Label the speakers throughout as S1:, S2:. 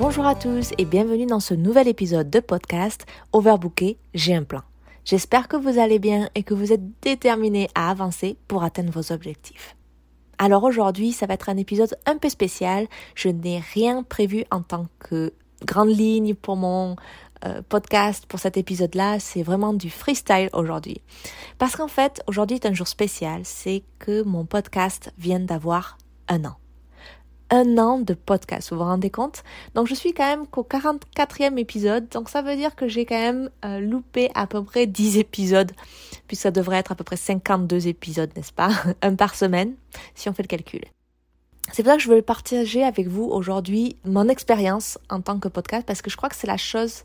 S1: Bonjour à tous et bienvenue dans ce nouvel épisode de podcast Overbooké, j'ai un plan. J'espère que vous allez bien et que vous êtes déterminés à avancer pour atteindre vos objectifs. Alors aujourd'hui, ça va être un épisode un peu spécial. Je n'ai rien prévu en tant que grande ligne pour mon euh, podcast pour cet épisode-là, c'est vraiment du freestyle aujourd'hui. Parce qu'en fait, aujourd'hui est un jour spécial, c'est que mon podcast vient d'avoir un an un an de podcast, vous vous rendez compte? Donc je suis quand même qu'au 44e épisode, donc ça veut dire que j'ai quand même euh, loupé à peu près 10 épisodes, puis ça devrait être à peu près 52 épisodes, n'est-ce pas? Un par semaine, si on fait le calcul. C'est pour ça que je veux partager avec vous aujourd'hui mon expérience en tant que podcast, parce que je crois que c'est la chose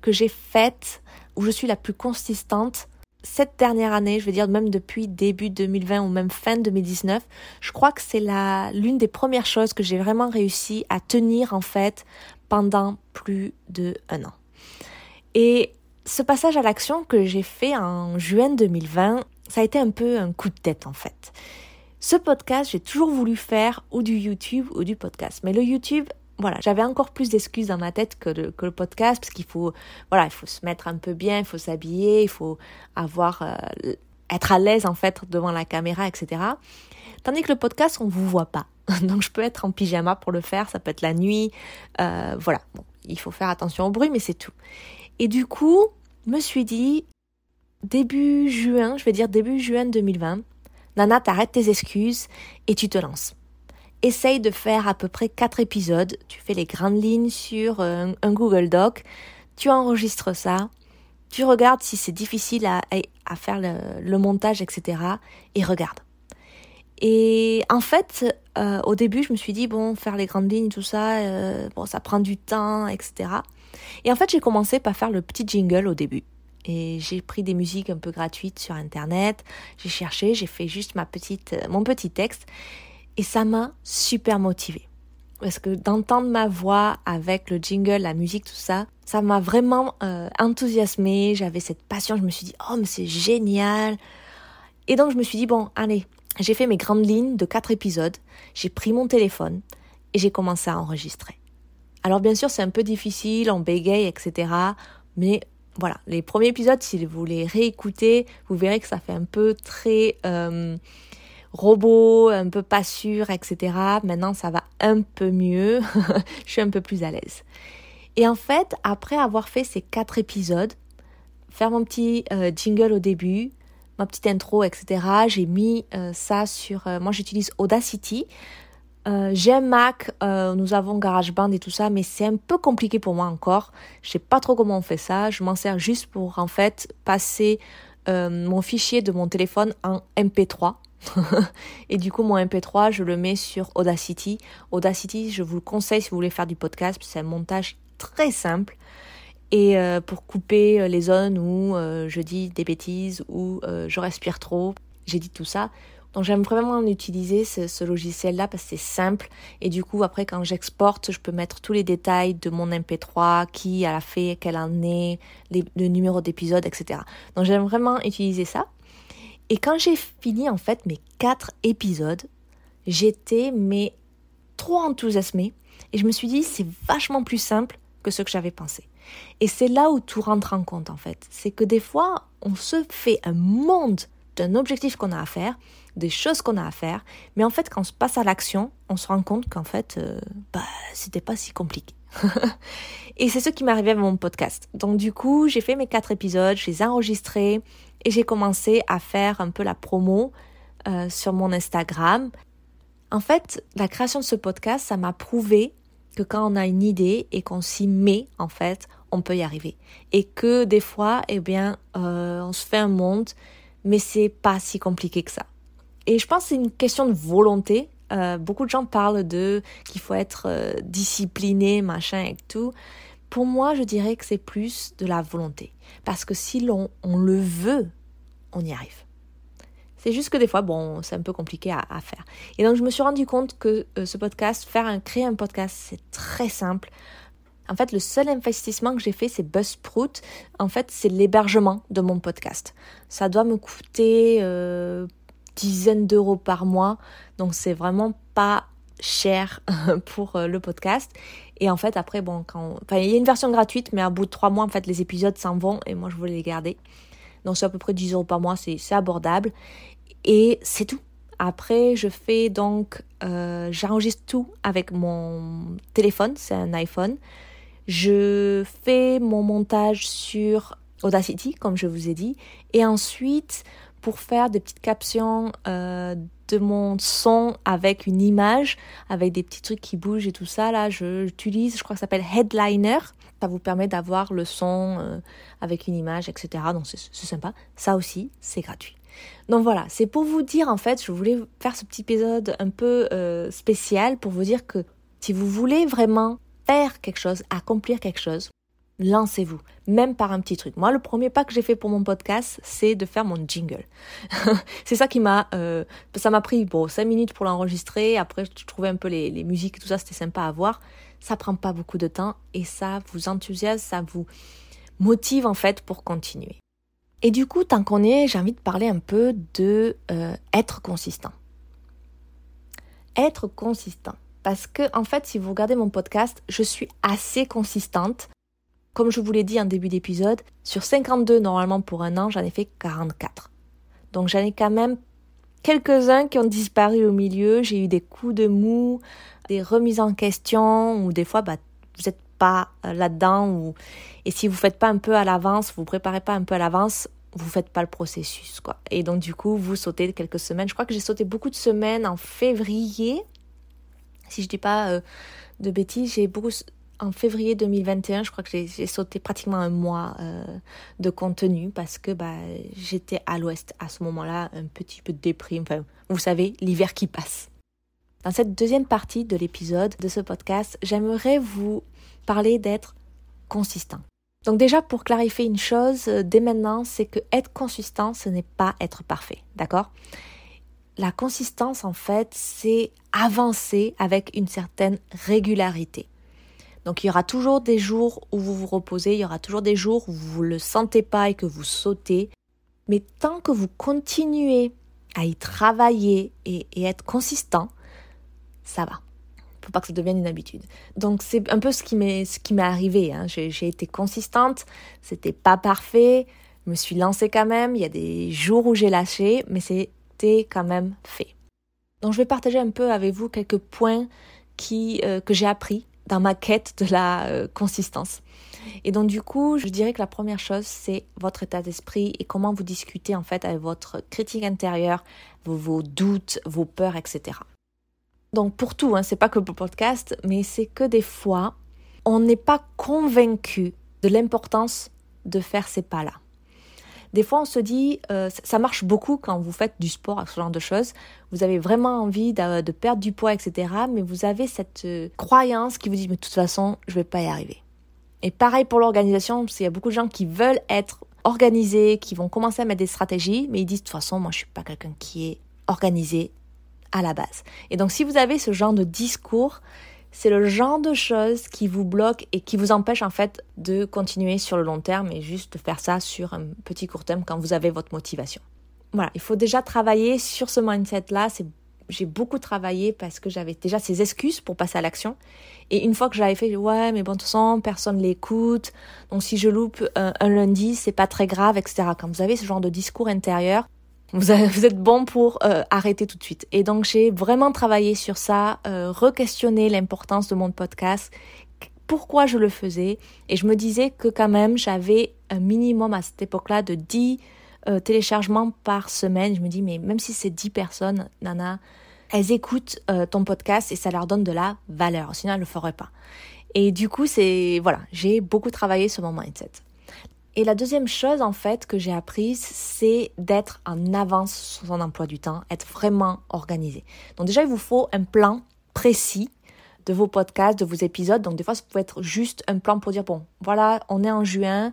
S1: que j'ai faite où je suis la plus consistante cette dernière année, je veux dire même depuis début 2020 ou même fin 2019, je crois que c'est l'une des premières choses que j'ai vraiment réussi à tenir en fait pendant plus de un an. Et ce passage à l'action que j'ai fait en juin 2020, ça a été un peu un coup de tête en fait. Ce podcast, j'ai toujours voulu faire ou du YouTube ou du podcast. Mais le YouTube, voilà, j'avais encore plus d'excuses dans ma tête que le, podcast parce qu'il faut, se mettre un peu bien, il faut s'habiller, il faut avoir, euh, être à l'aise en fait devant la caméra, etc. Tandis que le podcast, on vous voit pas. Donc je peux être en pyjama pour le faire, ça peut être la nuit, euh, voilà. Il faut faire attention au bruit, mais c'est tout. Et du coup, me suis dit, début juin, je vais dire début juin 2020, Nana, t'arrêtes tes excuses et tu te lances essaye de faire à peu près quatre épisodes. Tu fais les grandes lignes sur un, Google Doc, tu enregistres ça, tu regardes si c'est difficile à, à faire le, montage, etc. Et regarde. Et en fait, euh, au début, je me suis dit, bon, faire les grandes lignes, tout ça, euh, bon, ça prend du temps, etc. Et en fait, j'ai commencé par faire le petit jingle au début. Et j'ai pris des musiques un peu gratuites sur Internet. J'ai cherché, j'ai fait juste ma petite, mon petit texte. Et ça m'a super motivée. Parce que d'entendre ma voix avec le jingle, la musique, tout ça, ça m'a vraiment euh, enthousiasmée. J'avais cette passion. Je me suis dit, oh, mais c'est génial. Et donc, je me suis dit, bon, allez, j'ai fait mes grandes lignes de quatre épisodes. J'ai pris mon téléphone et j'ai commencé à enregistrer. Alors, bien sûr, c'est un peu difficile, on bégaye, etc. Mais voilà, les premiers épisodes, si vous les réécoutez, vous verrez que ça fait un peu très... Euh, robot, un peu pas sûr, etc. Maintenant, ça va un peu mieux. je suis un peu plus à l'aise. Et en fait, après avoir fait ces quatre épisodes, faire mon petit euh, jingle au début, ma petite intro, etc., j'ai mis euh, ça sur... Euh, moi, j'utilise Audacity. j'ai un Mac, nous avons GarageBand et tout ça, mais c'est un peu compliqué pour moi encore. Je sais pas trop comment on fait ça. Je m'en sers juste pour en fait passer mon fichier de mon téléphone en MP3 et du coup, mon MP3, je le mets sur Audacity. Audacity, je vous le conseille si vous voulez faire du podcast, c'est un montage très simple. Et euh, pour couper euh, les zones où euh, je dis des bêtises, où je respire trop, j'ai dit tout ça. Donc j'aime vraiment utiliser ce, logiciel-là parce que c'est simple. Et du coup, après, quand j'exporte, je peux mettre tous les détails de mon MP3, qui a fait, quelle année, le numéro d'épisode, etc. Donc j'aime vraiment utiliser ça. Et quand j'ai fini en fait mes quatre épisodes, j'étais mais trop enthousiasmée et je me suis dit c'est vachement plus simple que ce que j'avais pensé. Et c'est là où tout rentre en compte en fait. C'est que des fois on se fait un monde d'un objectif qu'on a à faire, des choses qu'on a à faire, mais en fait quand on se passe à l'action, on se rend compte qu'en fait euh, bah c'était pas si compliqué. et c'est ce qui arrivé avec mon podcast. Donc du coup, j'ai fait mes quatre épisodes, je les ai enregistrés, et j'ai commencé à faire un peu la promo euh, sur mon Instagram. En fait, la création de ce podcast, ça m'a prouvé que quand on a une idée et qu'on s'y met, en fait, on peut y arriver. Et que des fois, eh bien, euh, on se fait un monde, mais c'est pas si compliqué que ça. Et je pense que c'est une question de volonté Euh, beaucoup de gens parlent de qu'il faut être discipliné, machin et tout. Pour moi, je dirais que c'est plus de la volonté. Parce que si l'on on le veut, on y arrive. C'est juste que des fois, bon, c'est un peu compliqué à, faire. Et donc, je me suis rendu compte que euh, ce podcast, faire un, créer un podcast, c'est très simple. En fait, le seul investissement que j'ai fait, c'est Buzzsprout. En fait, c'est l'hébergement de mon podcast. Ça doit me coûter euh, dizaines d'euros par mois. Donc, c'est vraiment pas cher pour euh, le podcast. Et en fait, après, bon, quand... Enfin, il y a une version gratuite, mais à bout de trois mois, en fait, les épisodes s'en vont et moi, je voulais les garder. Donc, c'est à peu près 10 euros par mois, c'est abordable. Et c'est tout. Après, je fais donc, euh, j'enregistre tout avec mon téléphone, c'est un iPhone. Je fais mon montage sur Audacity, comme je vous ai dit. Et ensuite, pour faire des petites captions euh, de mon son avec une image, avec des petits trucs qui bougent et tout ça, là, j'utilise, je crois que ça s'appelle Headliner. Ça vous permet d'avoir le son euh, avec une image, etc. Donc c'est sympa. Ça aussi, c'est gratuit. Donc voilà, c'est pour vous dire en fait, je voulais faire ce petit épisode un peu euh, spécial pour vous dire que si vous voulez vraiment faire quelque chose, accomplir quelque chose, lancez-vous, même par un petit truc. Moi, le premier pas que j'ai fait pour mon podcast, c'est de faire mon jingle. c'est ça qui m'a, euh, ça m'a pris bon cinq minutes pour l'enregistrer. Après, je trouvais un peu les, les musiques, tout ça, c'était sympa à voir. Ça prend pas beaucoup de temps et ça vous enthousiasme, ça vous motive en fait pour continuer. Et du coup, tant qu'on est, j'ai envie de parler un peu de euh, être consistant. Être consistant. Parce que, en fait, si vous regardez mon podcast, je suis assez consistante. Comme je vous l'ai dit en début d'épisode, sur 52 normalement pour un an, j'en ai fait 44. Donc j'en ai quand même quelques-uns qui ont disparu au milieu. J'ai eu des coups de mou, des remises en question, ou des fois, bah, vous n'êtes pas euh, là-dedans, ou et si vous faites pas un peu à l'avance, vous préparez pas un peu à l'avance, vous faites pas le processus, quoi. Et donc, du coup, vous sautez quelques semaines. Je crois que j'ai sauté beaucoup de semaines en février. Si je dis pas euh, de bêtises, j'ai beaucoup, en février 2021, je crois que j'ai sauté pratiquement un mois euh, de contenu parce que bah, j'étais à l'ouest à ce moment-là, un petit peu de déprime. Enfin, vous savez, l'hiver qui passe. Dans cette deuxième partie de l'épisode de ce podcast, j'aimerais vous parler d'être consistant. Donc déjà, pour clarifier une chose, euh, dès maintenant, c'est que être consistant, ce n'est pas être parfait, d'accord? La consistance, en fait, c'est avancer avec une certaine régularité. Donc il y aura toujours des jours où vous vous reposez, il y aura toujours des jours où vous ne le sentez pas et que vous sautez. Mais tant que vous continuez à y travailler et, être consistant, ça va faut pas que ça devienne une habitude. Donc c'est un peu ce qui m'est ce qui m'est arrivé. Hein. J'ai été consistante, c'était pas parfait, je me suis lancée quand même. Il y a des jours où j'ai lâché, mais c'était quand même fait. Donc je vais partager un peu avec vous quelques points qui euh, que j'ai appris dans ma quête de la euh, consistance. Et donc du coup, je dirais que la première chose, c'est votre état d'esprit et comment vous discutez en fait avec votre critique intérieure, vos doutes, vos peurs, etc. Donc pour tout, hein, c'est pas que pour le podcast, mais c'est que des fois, on n'est pas convaincu de l'importance de faire ces pas-là. Des fois, on se dit, euh, ça marche beaucoup quand vous faites du sport, ce genre de choses. Vous avez vraiment envie de, perdre du poids, etc. Mais vous avez cette euh, croyance qui vous dit, mais de toute façon, je vais pas y arriver. Et pareil pour l'organisation, parce qu'il y a beaucoup de gens qui veulent être organisés, qui vont commencer à mettre des stratégies, mais ils disent, de toute façon, moi, je suis pas quelqu'un qui est organisé, à la base. Et donc si vous avez ce genre de discours, c'est le genre de choses qui vous bloque et qui vous empêche en fait de continuer sur le long terme et juste de faire ça sur un petit court terme quand vous avez votre motivation. Voilà, il faut déjà travailler sur ce mindset-là. J'ai beaucoup travaillé parce que j'avais déjà ces excuses pour passer à l'action. Et une fois que j'avais fait, ouais, mais bon, de toute façon, personne l'écoute. Donc, si je loupe un, un lundi, c'est pas très grave, etc. Quand vous avez ce genre de discours intérieur, vous, êtes bon pour euh, arrêter tout de suite. Et donc j'ai vraiment travaillé sur ça, euh, re-questionner l'importance de mon podcast, pourquoi je le faisais. Et je me disais que quand même j'avais un minimum à cette époque-là de 10 euh, téléchargements par semaine. Je me dis, mais même si c'est 10 personnes, Nana, elles écoutent euh, ton podcast et ça leur donne de la valeur. Sinon, elles ne le feraient pas. Et du coup, c'est, voilà, j'ai beaucoup travaillé sur mon mindset. Et la deuxième chose en fait que j'ai apprise, c'est d'être en avance sur son emploi du temps, être vraiment organisé. Donc déjà, il vous faut un plan précis de vos podcasts, de vos épisodes. Donc des fois, ça peut être juste un plan pour dire, bon, voilà, on est en juin,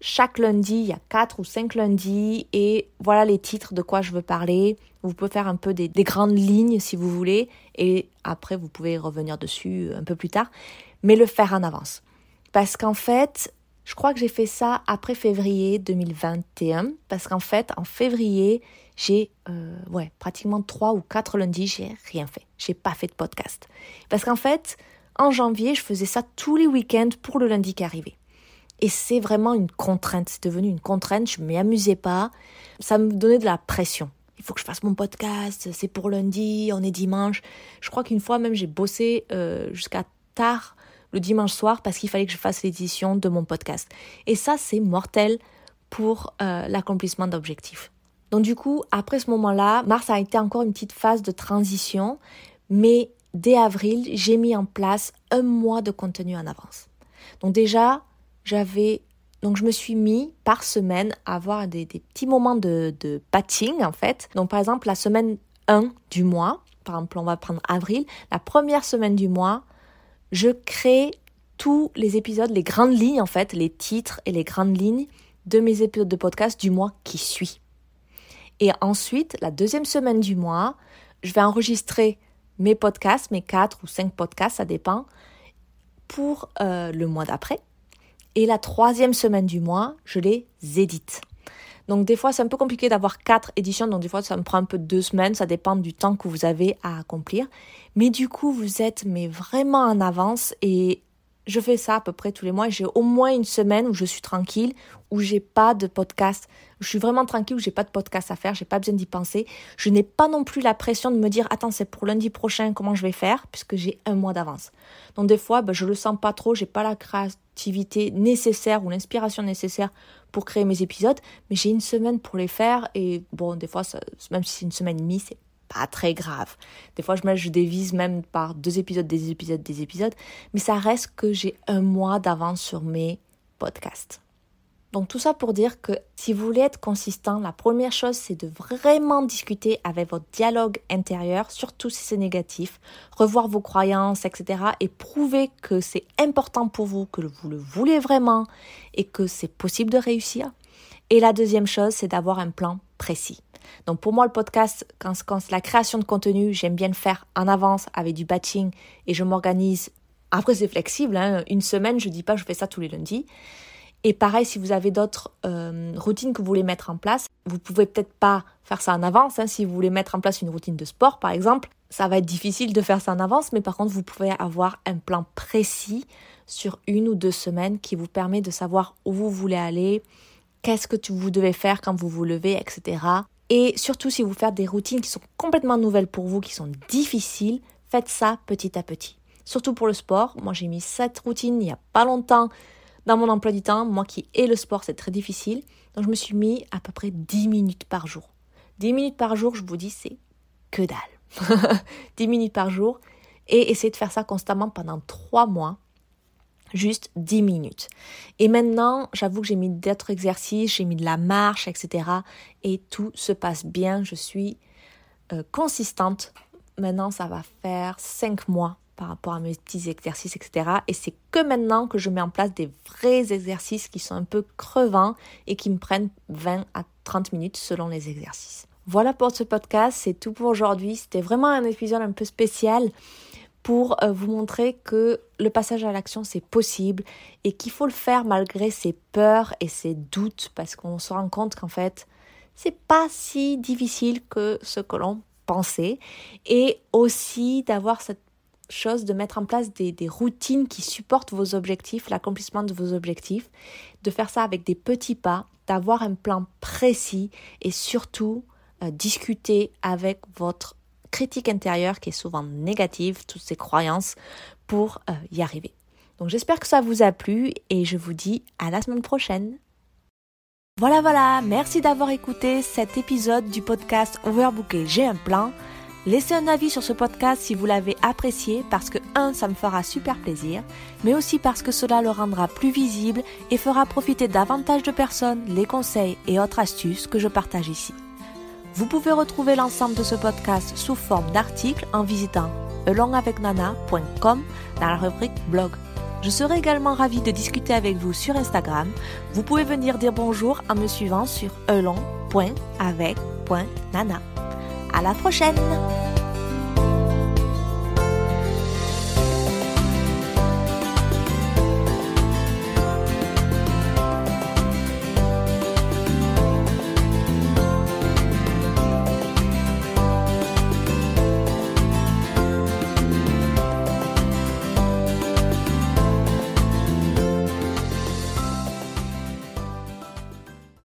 S1: chaque lundi, il y a quatre ou cinq lundis, et voilà les titres de quoi je veux parler. Vous pouvez faire un peu des, des grandes lignes si vous voulez, et après, vous pouvez revenir dessus un peu plus tard, mais le faire en avance. Parce qu'en fait, je crois que j'ai fait ça après février 2021 parce qu'en fait, en février, j'ai euh, ouais, pratiquement trois ou quatre lundis, j'ai rien fait. J'ai pas fait de podcast. Parce qu'en fait, en janvier, je faisais ça tous les week-ends pour le lundi qui arrivait. Et c'est vraiment une contrainte. C'est devenu une contrainte. Je ne m'y amusais pas. Ça me donnait de la pression. Il faut que je fasse mon podcast. C'est pour lundi. On est dimanche. Je crois qu'une fois même, j'ai bossé euh, jusqu'à tard le dimanche soir parce qu'il fallait que je fasse l'édition de mon podcast. Et ça, c'est mortel pour euh, l'accomplissement d'objectifs. Donc du coup, après ce moment-là, mars a été encore une petite phase de transition, mais dès avril, j'ai mis en place un mois de contenu en avance. Donc déjà, j'avais donc je me suis mis par semaine à avoir des, petits moments de, de batting en fait. Donc par exemple la semaine 1 du mois, par exemple on va prendre avril, la première semaine du mois, je crée tous les épisodes, les grandes lignes en fait, les titres et les grandes lignes de mes épisodes de podcast du mois qui suit. Et ensuite, la deuxième semaine du mois, je vais enregistrer mes podcasts, mes quatre ou cinq podcasts, ça dépend, pour euh, le mois d'après. Et la troisième semaine du mois, je les édite. Donc des fois, c'est un peu compliqué d'avoir quatre éditions, donc des fois, ça me prend un peu deux semaines, ça dépend du temps que vous avez à accomplir. Mais du coup, vous êtes mais vraiment en avance. Et je fais ça à peu près tous les mois. J'ai au moins une semaine où je suis tranquille, où j'ai pas de podcast. Je suis vraiment tranquille, où j'ai pas de podcast à faire, j'ai pas besoin d'y penser. Je n'ai pas non plus la pression de me dire attends c'est pour lundi prochain comment je vais faire puisque j'ai un mois d'avance. Donc des fois ben, je le sens pas trop, j'ai pas la créativité nécessaire ou l'inspiration nécessaire pour créer mes épisodes, mais j'ai une semaine pour les faire et bon des fois même si c'est une semaine et demie c'est pas très grave. Des fois, je, je dévise même par deux épisodes, des épisodes, des épisodes, mais ça reste que j'ai un mois d'avance sur mes podcasts. Donc tout ça pour dire que si vous voulez être consistant, la première chose c'est de vraiment discuter avec votre dialogue intérieur, surtout si c'est négatif, revoir vos croyances, etc. et prouver que c'est important pour vous, que vous le voulez vraiment et que c'est possible de réussir. Et la deuxième chose c'est d'avoir un plan précis. Donc pour moi, le podcast, quand, c'est la création de contenu, j'aime bien le faire en avance avec du batching et je m'organise. Après, c'est flexible. Hein. Une semaine, je dis pas je fais ça tous les lundis. Et pareil, si vous avez d'autres euh, routines que vous voulez mettre en place, vous pouvez peut-être pas faire ça en avance. Hein. Si vous voulez mettre en place une routine de sport, par exemple, ça va être difficile de faire ça en avance, mais par contre, vous pouvez avoir un plan précis sur une ou deux semaines qui vous permet de savoir où vous voulez aller, qu'est-ce que vous devez faire quand vous vous levez, etc. Et surtout, si vous faites des routines qui sont complètement nouvelles pour vous, qui sont difficiles, faites ça petit à petit. Surtout pour le sport. Moi, j'ai mis cette routine il n'y a pas longtemps dans mon emploi du temps. Moi qui ai le sport, c'est très difficile. Donc, je me suis mis à peu près 10 minutes par jour. 10 minutes par jour, je vous dis, c'est que dalle. 10 minutes par jour. Et essayez de faire ça constamment pendant 3 mois juste 10 minutes. Et maintenant, j'avoue que j'ai mis d'autres exercices, j'ai mis de la marche, etc. Et tout se passe bien. Je suis euh, consistante. Maintenant, ça va faire 5 mois par rapport à mes petits exercices, etc. Et c'est que maintenant que je mets en place des vrais exercices qui sont un peu crevants et qui me prennent 20 à 30 minutes selon les exercices. Voilà pour ce podcast, c'est tout pour aujourd'hui. C'était vraiment un épisode un peu spécial pour euh, vous montrer que le passage à l'action c'est possible et qu'il faut le faire malgré ses peurs et ses doutes parce qu'on se rend compte qu'en fait c'est pas si difficile que ce que l'on pensait et aussi d'avoir cette chose de mettre en place des, des routines qui supportent vos objectifs, l'accomplissement de vos objectifs, de faire ça avec des petits pas, d'avoir un plan précis et surtout euh, discuter avec votre critique intérieure qui est souvent négative, toutes ces croyances pour euh, y arriver. Donc j'espère que ça vous a plu et je vous dis à la semaine prochaine. Voilà voilà, merci d'avoir écouté cet épisode du podcast Overbooké, j'ai un plan. Laissez un avis sur ce podcast si vous l'avez apprécié parce que 1. ça me fera super plaisir, mais aussi parce que cela le rendra plus visible et fera profiter davantage de personnes les conseils et autres astuces que je partage ici. Vous pouvez retrouver l'ensemble de ce podcast sous forme d'articles en visitant alongavecnana.com dans la rubrique blog. Je serai également ravie de discuter avec vous sur Instagram. Vous pouvez venir dire bonjour en me suivant sur elong.avec.nana. À la prochaine!